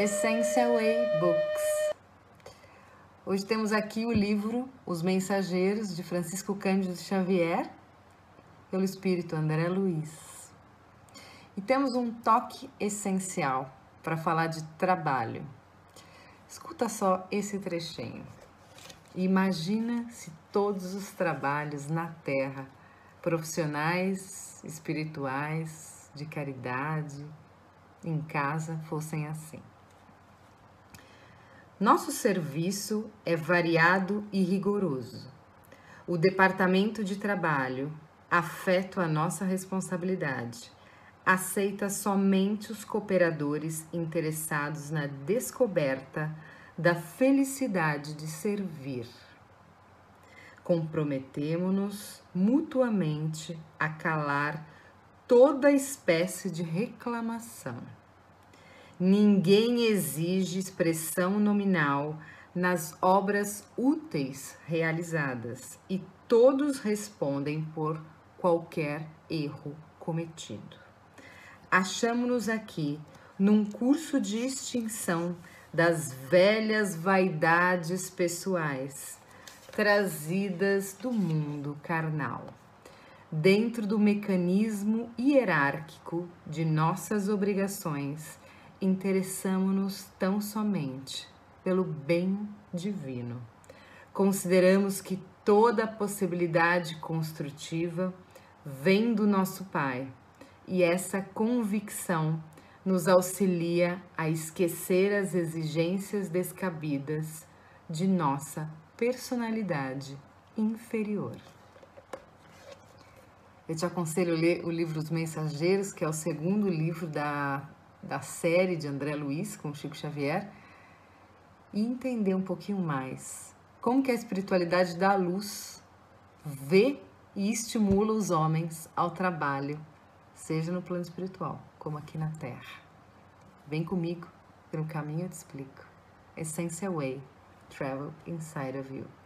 Essential Way Books. Hoje temos aqui o livro Os Mensageiros de Francisco Cândido Xavier, pelo espírito André Luiz. E temos um toque essencial para falar de trabalho. Escuta só esse trechinho. Imagina se todos os trabalhos na Terra, profissionais, espirituais, de caridade, em casa, fossem assim. Nosso serviço é variado e rigoroso. O Departamento de Trabalho, afeto a nossa responsabilidade, aceita somente os cooperadores interessados na descoberta da felicidade de servir. Comprometemo-nos mutuamente a calar toda espécie de reclamação Ninguém exige expressão nominal nas obras úteis realizadas e todos respondem por qualquer erro cometido. Achamos-nos aqui num curso de extinção das velhas vaidades pessoais trazidas do mundo carnal, dentro do mecanismo hierárquico de nossas obrigações interessamo-nos tão somente pelo bem divino. Consideramos que toda possibilidade construtiva vem do nosso Pai e essa convicção nos auxilia a esquecer as exigências descabidas de nossa personalidade inferior. Eu te aconselho a ler o livro Os Mensageiros, que é o segundo livro da da série de André Luiz com Chico Xavier e entender um pouquinho mais como que a espiritualidade dá luz, vê e estimula os homens ao trabalho, seja no plano espiritual como aqui na Terra. Vem comigo, pelo caminho eu te explico. Essential Way, Travel Inside of You.